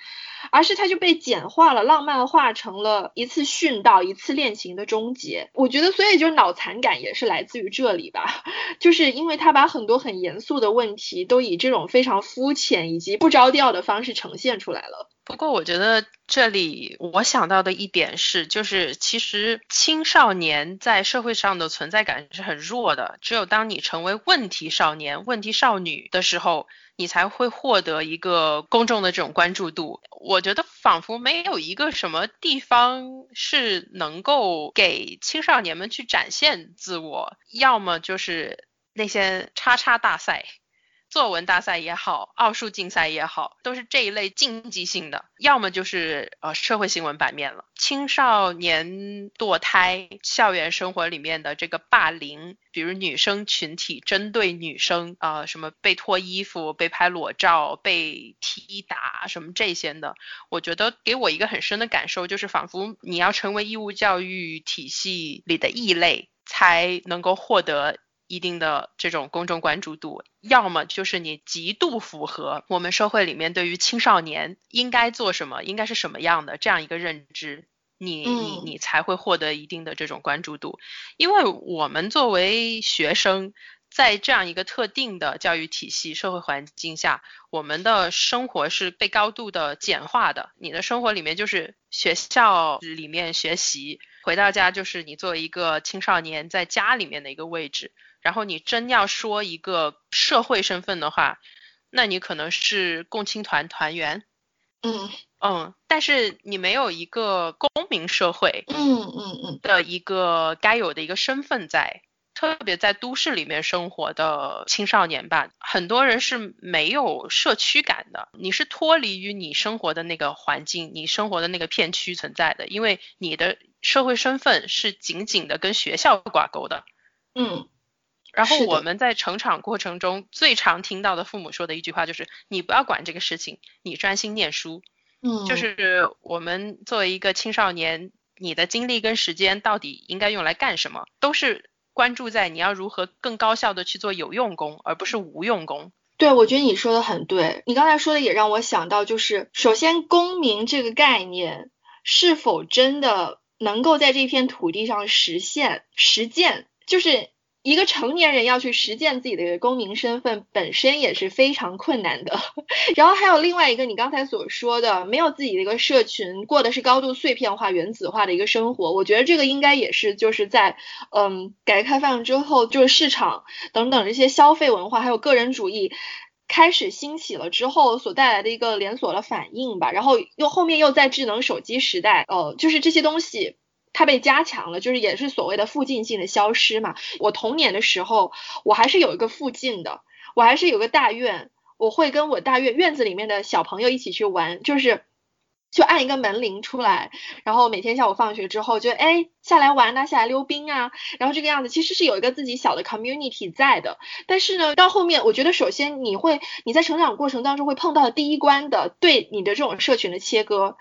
而是它就被简化了、浪漫化成了一次殉道、一次恋情的终结。我觉得，所以就是脑残感也是来自于这里吧，就是因为他把很多很严肃的问题都以这种非常肤浅以及不着调的方式呈现出来了。不过，我觉得这里我想到的一点是，就是其实青少年在社会上的存在感是很弱的，只有当你成为问题少年、问题少女的时候。你才会获得一个公众的这种关注度。我觉得仿佛没有一个什么地方是能够给青少年们去展现自我，要么就是那些叉叉大赛。作文大赛也好，奥数竞赛也好，都是这一类竞技性的，要么就是呃社会新闻版面了。青少年堕胎、校园生活里面的这个霸凌，比如女生群体针对女生啊，什么被脱衣服、被拍裸照、被踢打什么这些的，我觉得给我一个很深的感受，就是仿佛你要成为义务教育体系里的异类，才能够获得。一定的这种公众关注度，要么就是你极度符合我们社会里面对于青少年应该做什么、应该是什么样的这样一个认知，你你你才会获得一定的这种关注度。因为我们作为学生，在这样一个特定的教育体系、社会环境下，我们的生活是被高度的简化的。你的生活里面就是学校里面学习，回到家就是你作为一个青少年在家里面的一个位置。然后你真要说一个社会身份的话，那你可能是共青团团员，嗯嗯，但是你没有一个公民社会，嗯嗯嗯的一个该有的一个身份在，特别在都市里面生活的青少年吧，很多人是没有社区感的，你是脱离于你生活的那个环境，你生活的那个片区存在的，因为你的社会身份是紧紧的跟学校挂钩的，嗯。然后我们在成长过程中最常听到的父母说的一句话就是：“你不要管这个事情，你专心念书。”嗯，就是我们作为一个青少年，你的精力跟时间到底应该用来干什么，都是关注在你要如何更高效的去做有用功，而不是无用功。对，我觉得你说的很对。你刚才说的也让我想到，就是首先公民这个概念是否真的能够在这片土地上实现实践，就是。一个成年人要去实践自己的公民身份，本身也是非常困难的。然后还有另外一个，你刚才所说的，没有自己的一个社群，过的是高度碎片化、原子化的一个生活。我觉得这个应该也是就是在嗯改革开放之后，就是市场等等这些消费文化还有个人主义开始兴起了之后所带来的一个连锁的反应吧。然后又后面又在智能手机时代，呃，就是这些东西。它被加强了，就是也是所谓的附近性的消失嘛。我童年的时候，我还是有一个附近的，我还是有个大院，我会跟我大院院子里面的小朋友一起去玩，就是就按一个门铃出来，然后每天下午放学之后就哎下来玩呐，下来溜冰啊，然后这个样子其实是有一个自己小的 community 在的。但是呢，到后面我觉得首先你会你在成长过程当中会碰到第一关的对你的这种社群的切割。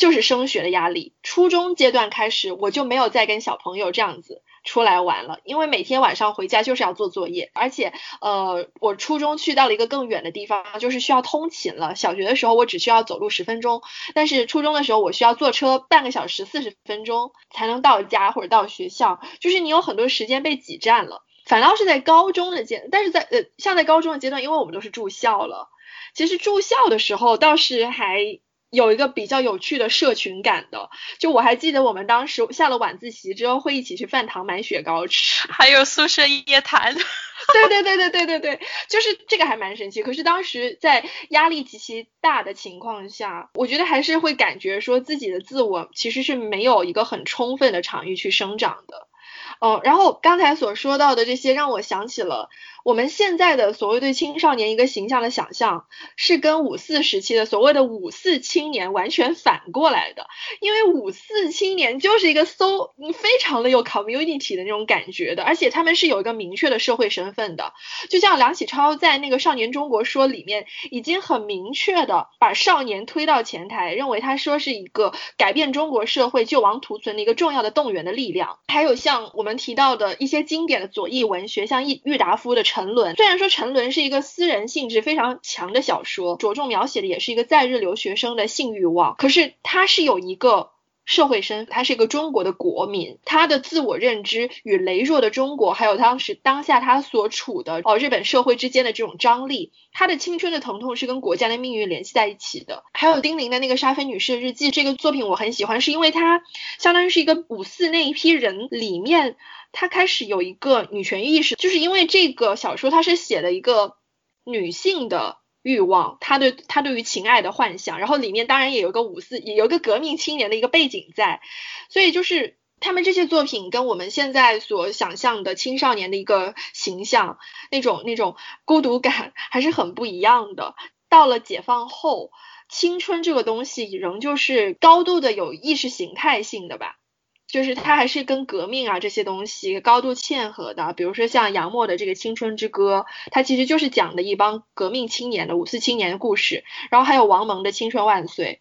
就是升学的压力，初中阶段开始，我就没有再跟小朋友这样子出来玩了，因为每天晚上回家就是要做作业，而且呃，我初中去到了一个更远的地方，就是需要通勤了。小学的时候我只需要走路十分钟，但是初中的时候我需要坐车半个小时四十分钟才能到家或者到学校，就是你有很多时间被挤占了。反倒是在高中的阶，但是在呃，像在高中的阶段，因为我们都是住校了，其实住校的时候倒是还。有一个比较有趣的社群感的，就我还记得我们当时下了晚自习之后会一起去饭堂买雪糕吃，还有宿舍夜谈。对对对对对对对，就是这个还蛮神奇。可是当时在压力极其大的情况下，我觉得还是会感觉说自己的自我其实是没有一个很充分的场域去生长的。嗯，然后刚才所说到的这些让我想起了。我们现在的所谓对青少年一个形象的想象，是跟五四时期的所谓的五四青年完全反过来的。因为五四青年就是一个 so 非常的有 community 的那种感觉的，而且他们是有一个明确的社会身份的。就像梁启超在那个《少年中国说》里面，已经很明确的把少年推到前台，认为他说是一个改变中国社会救亡图存的一个重要的动员的力量。还有像我们。提到的一些经典的左翼文学，像郁郁达夫的《沉沦》，虽然说《沉沦》是一个私人性质非常强的小说，着重描写的也是一个在日留学生的性欲望，可是它是有一个。社会身，他是一个中国的国民，他的自我认知与羸弱的中国，还有当时当下他所处的哦日本社会之间的这种张力，他的青春的疼痛是跟国家的命运联系在一起的。还有丁玲的那个沙菲女士的日记这个作品，我很喜欢，是因为它相当于是一个五四那一批人里面，他开始有一个女权意识，就是因为这个小说它是写了一个女性的。欲望，他对他对于情爱的幻想，然后里面当然也有个五四，也有个革命青年的一个背景在，所以就是他们这些作品跟我们现在所想象的青少年的一个形象，那种那种孤独感还是很不一样的。到了解放后，青春这个东西仍旧是高度的有意识形态性的吧。就是它还是跟革命啊这些东西高度嵌合的，比如说像杨沫的这个《青春之歌》，它其实就是讲的一帮革命青年的五四青年的故事。然后还有王蒙的《青春万岁》，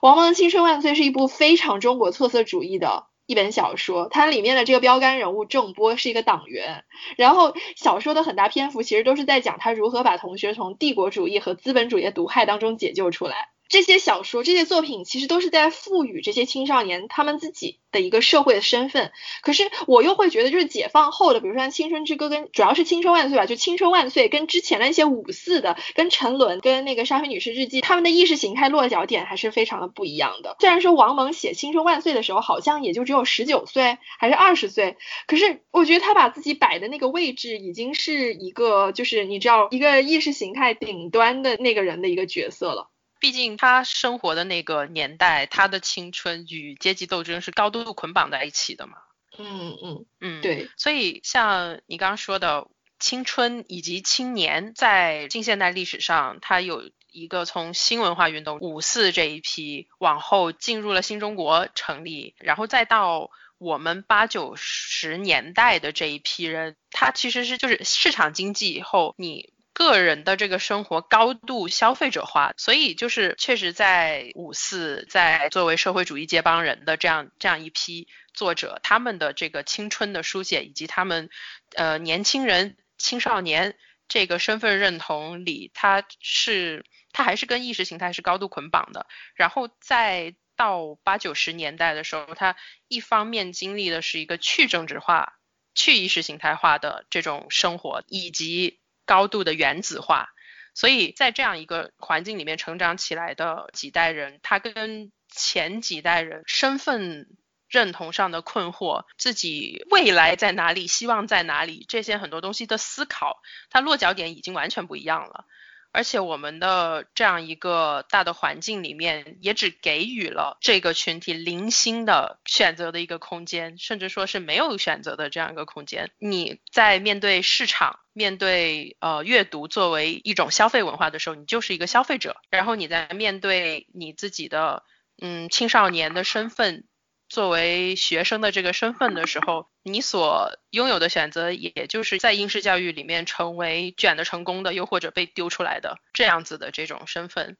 王蒙的《青春万岁》是一部非常中国特色主义的一本小说，它里面的这个标杆人物郑波是一个党员，然后小说的很大篇幅其实都是在讲他如何把同学从帝国主义和资本主义的毒害当中解救出来。这些小说、这些作品其实都是在赋予这些青少年他们自己的一个社会的身份。可是我又会觉得，就是解放后的，比如说《青春之歌》跟主要是《青春万岁》吧，就《青春万岁》跟之前的一些五四的、跟沉沦、跟那个沙菲女士日记，他们的意识形态落脚点还是非常的不一样的。虽然说王蒙写《青春万岁》的时候好像也就只有十九岁还是二十岁，可是我觉得他把自己摆的那个位置已经是一个，就是你知道一个意识形态顶端的那个人的一个角色了。毕竟他生活的那个年代，他的青春与阶级斗争是高度捆绑在一起的嘛。嗯嗯嗯，对。所以像你刚刚说的，青春以及青年在近现代历史上，它有一个从新文化运动五四这一批往后进入了新中国成立，然后再到我们八九十年代的这一批人，他其实是就是市场经济以后你。个人的这个生活高度消费者化，所以就是确实在五四，在作为社会主义接班人的这样这样一批作者，他们的这个青春的书写，以及他们呃年轻人、青少年这个身份认同里，他是他还是跟意识形态是高度捆绑的。然后再到八九十年代的时候，他一方面经历的是一个去政治化、去意识形态化的这种生活，以及高度的原子化，所以在这样一个环境里面成长起来的几代人，他跟前几代人身份认同上的困惑，自己未来在哪里，希望在哪里，这些很多东西的思考，他落脚点已经完全不一样了。而且我们的这样一个大的环境里面，也只给予了这个群体零星的选择的一个空间，甚至说是没有选择的这样一个空间。你在面对市场、面对呃阅读作为一种消费文化的时候，你就是一个消费者；然后你在面对你自己的嗯青少年的身份。作为学生的这个身份的时候，你所拥有的选择，也就是在应试教育里面成为卷的成功的，又或者被丢出来的这样子的这种身份。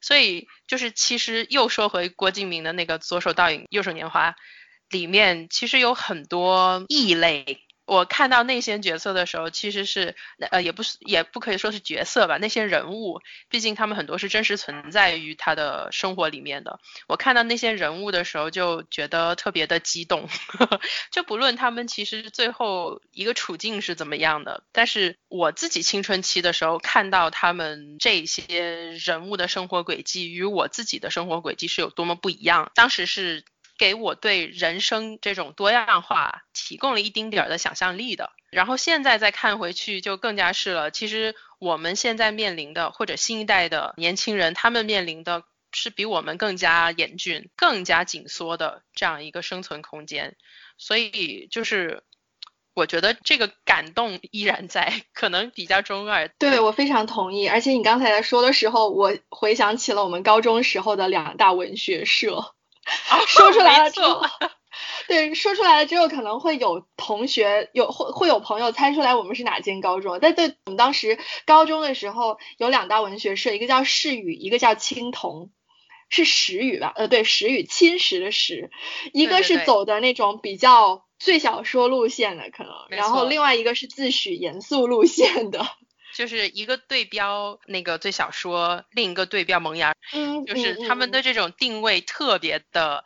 所以，就是其实又说回郭敬明的那个左手倒影，右手年华，里面其实有很多异类。我看到那些角色的时候，其实是呃，也不是，也不可以说是角色吧。那些人物，毕竟他们很多是真实存在于他的生活里面的。我看到那些人物的时候，就觉得特别的激动。就不论他们其实最后一个处境是怎么样的，但是我自己青春期的时候看到他们这些人物的生活轨迹与我自己的生活轨迹是有多么不一样。当时是。给我对人生这种多样化提供了一丁点儿的想象力的，然后现在再看回去就更加是了。其实我们现在面临的，或者新一代的年轻人，他们面临的是比我们更加严峻、更加紧缩的这样一个生存空间。所以就是我觉得这个感动依然在，可能比较中二。对我非常同意，而且你刚才说的时候，我回想起了我们高中时候的两大文学社。说出来了之后，对，说出来了之后，可能会有同学有会会有朋友猜出来我们是哪间高中。但对我们当时高中的时候，有两大文学社，一个叫世语，一个叫青铜。是石语吧？呃，对，石语，侵蚀的石。一个是走的那种比较最小说路线的可能，没然后另外一个是自诩严肃路线的。就是一个对标那个最小说，另一个对标萌芽，嗯，就是他们的这种定位特别的。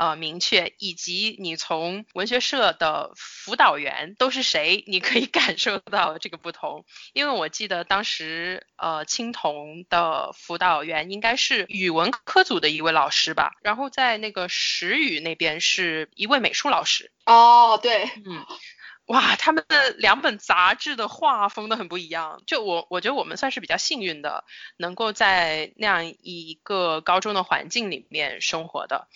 呃，明确，以及你从文学社的辅导员都是谁，你可以 感受到这个不同。因为我记得当时，呃，青铜的辅导员应该是语文科组的一位老师吧，然后在那个石语那边是一位美术老师。哦，对，嗯，哇，他们的两本杂志的画风都很不一样。就我，我觉得我们算是比较幸运的，能够在那样一个高中的环境里面生活的。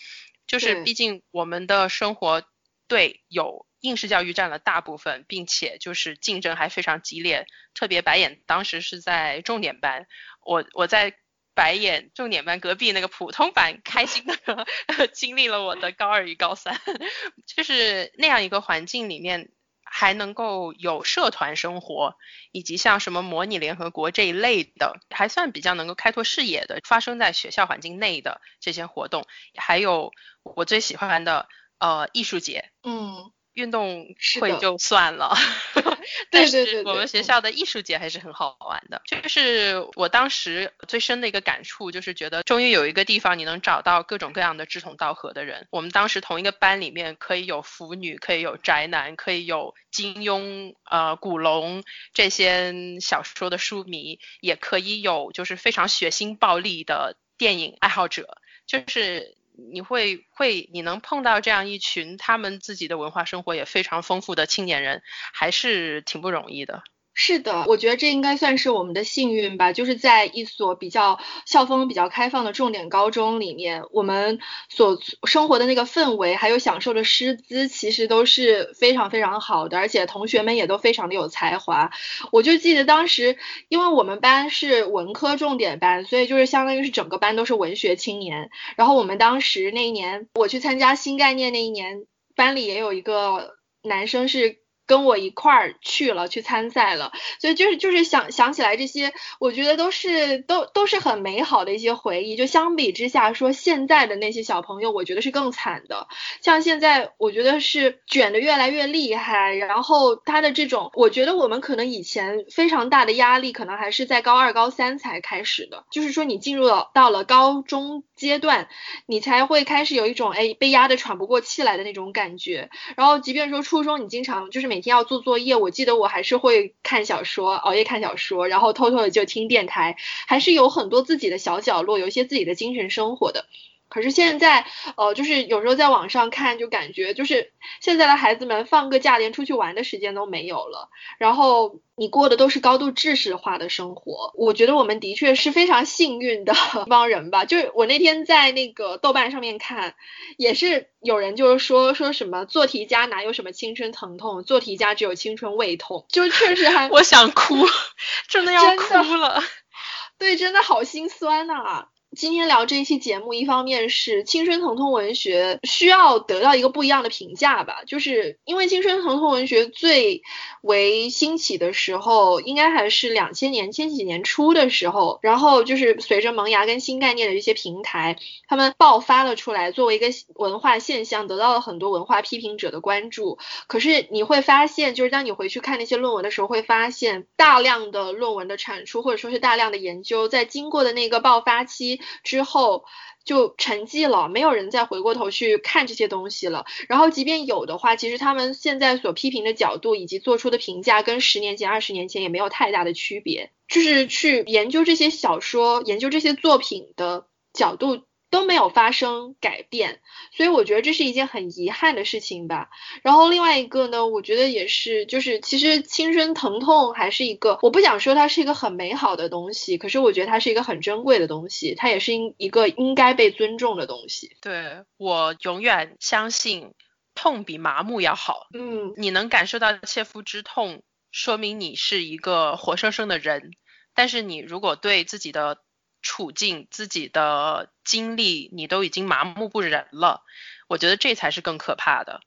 就是毕竟我们的生活对有应试教育占了大部分，并且就是竞争还非常激烈。特别白眼当时是在重点班，我我在白眼重点班隔壁那个普通班，开心的 经历了我的高二与高三，就是那样一个环境里面。还能够有社团生活，以及像什么模拟联合国这一类的，还算比较能够开拓视野的，发生在学校环境内的这些活动，还有我最喜欢的呃艺术节，嗯，运动会就算了 对但是我们学嗯校的艺术节还是很好玩的。就是我当时最深的一个感触，就是觉得终于有一个地方你能找到各种各样的志同道合的人。我们当时同一个班里面可以有腐女，可以有宅男，可以有金庸、呃古龙这些小说的书迷，也可以有就是非常血腥暴力的电影爱好者，就是。你会会你能碰到这样一群他们自己的文化生活也非常丰富的青年人，还是挺不容易的。是的，我觉得这应该算是我们的幸运吧，就是在一所比较校风比较开放的重点高中里面，我们所生活的那个氛围，还有享受的师资，其实都是非常非常好的，而且同学们也都非常的有才华。我就记得当时，因为我们班是文科重点班，所以就是相当于是整个班都是文学青年。然后我们当时那一年，我去参加新概念那一年，班里也有一个男生是。跟我一块儿去了，去参赛了，所以就是就是想想起来这些，我觉得都是都都是很美好的一些回忆。就相比之下说，现在的那些小朋友，我觉得是更惨的。像现在，我觉得是卷的越来越厉害，然后他的这种，我觉得我们可能以前非常大的压力，可能还是在高二、高三才开始的。就是说，你进入了到了高中阶段，你才会开始有一种哎被压得喘不过气来的那种感觉。然后，即便说初中，你经常就是每天要做作业，我记得我还是会看小说，熬夜看小说，然后偷偷的就听电台，还是有很多自己的小角落，有一些自己的精神生活的。可是现在，呃，就是有时候在网上看，就感觉就是现在的孩子们放个假连出去玩的时间都没有了，然后你过的都是高度知识化的生活。我觉得我们的确是非常幸运的一帮人吧。就是我那天在那个豆瓣上面看，也是有人就是说说什么做题家哪有什么青春疼痛，做题家只有青春胃痛，就确实还我想哭，真的要哭了。对，真的好心酸呐、今天聊这一期节目，一方面是青春疼痛文学需要得到一个不一样的评价吧，就是因为青春疼痛文学最为兴起的时候，应该还是两千年、千禧年初的时候，然后就是随着萌芽跟新概念的一些平台，他们爆发了出来，作为一个文化现象，得到了很多文化批评者的关注。可是你会发现，就是当你回去看那些论文的时候，会发现大量的论文的产出，或者说是大量的研究，在经过的那个爆发期之后就沉寂了，没有人再回过头去看这些东西了。然后即便有的话，其实他们现在所批评的角度以及做出的评价，跟十年前、二十年前也没有太大的区别。就是去研究这些小说、研究这些作品的角度。都没有发生改变，所以我觉得这是一件很遗憾的事情吧。然后另外一个呢，我觉得也是，就是其实青春疼痛还是一个，我不想说它是一个很美好的东西，可是我觉得它是一个很珍贵的东西，它也是应一个应该被尊重的东西。对我永远相信，痛比麻木要好。嗯，你能感受到切肤之痛，说明你是一个活生生的人。但是你如果对自己的处境、自己的经历，你都已经麻木不仁了，我觉得这才是更可怕的。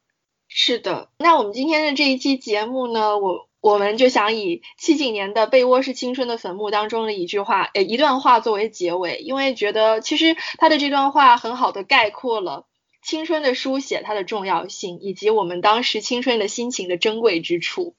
是的，那我们今天的这一期节目呢，我我们就想以七几年的《被窝是青春的坟墓》当中的一句话，呃，一段话作为结尾，因为觉得其实他的这段话很好的概括了青春的书写它的重要性，以及我们当时青春的心情的珍贵之处。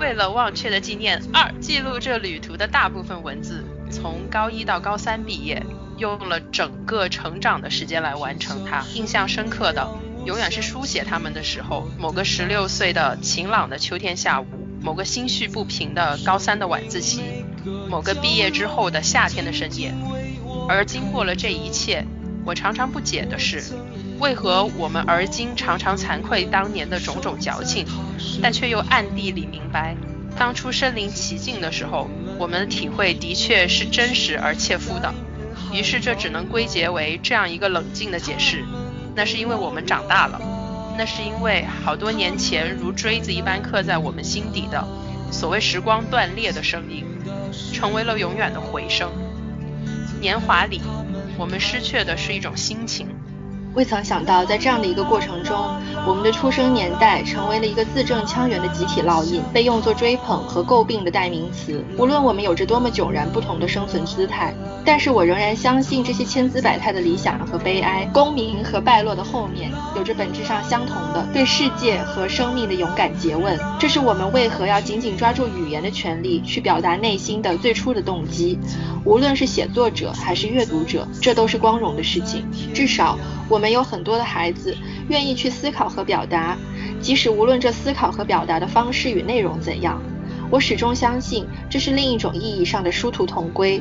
为了忘却的纪念二，记录这旅途的大部分文字。从高一到高三毕业，用了整个成长的时间来完成它。印象深刻的，永远是书写他们的时候，某个十六岁的晴朗的秋天下午，某个心绪不平的高三的晚自习，某个毕业之后的夏天的深夜。而经过了这一切，我常常不解的是，为何我们而今常常惭愧当年的种种矫情，但却又暗地里明白，当初身临其境的时候，我们的体会的确是真实而切肤的。于是这只能归结为这样一个冷静的解释：那是因为我们长大了，那是因为好多年前如锥子一般刻在我们心底的所谓时光断裂的声音，成为了永远的回声。年华里，我们失去的是一种心情。未曾想到，在这样的一个过程中，我们的出生年代成为了一个字正腔圆的集体烙印，被用作追捧和诟病的代名词。无论我们有着多么迥然不同的生存姿态，但是我仍然相信这些千姿百态的理想和悲哀、功名和败落的后面，有着本质上相同的对世界和生命的勇敢诘问。这是我们为何要紧紧抓住语言的权利，去表达内心的最初的动机。无论是写作者还是阅读者，这都是光荣的事情。至少，我们有很多的孩子愿意去思考和表达，即使无论这思考和表达的方式与内容怎样，我始终相信这是另一种意义上的殊途同归。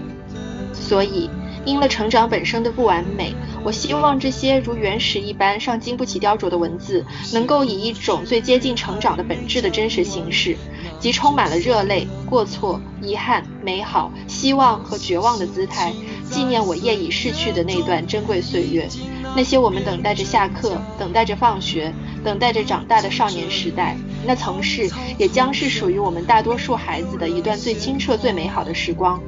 所以，因了成长本身的不完美，我希望这些如原石一般尚经不起雕琢的文字，能够以一种最接近成长的本质的真实形式。即充满了热泪、过错、遗憾、美好、希望和绝望的姿态，纪念我业已逝去的那段珍贵岁月，那些我们等待着下课、等待着放学、等待着长大的少年时代，那曾是，也将是属于我们大多数孩子的一段最清澈、最美好的时光。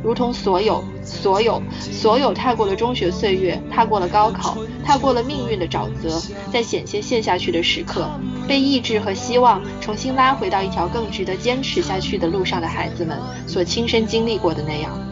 如同所有、所有、所有踏过了中学岁月，踏过了高考，踏过了命运的沼泽，在险些陷下去的时刻，被意志和希望重新拉回到一条更值得坚持下去的路上的孩子们所亲身经历过的那样。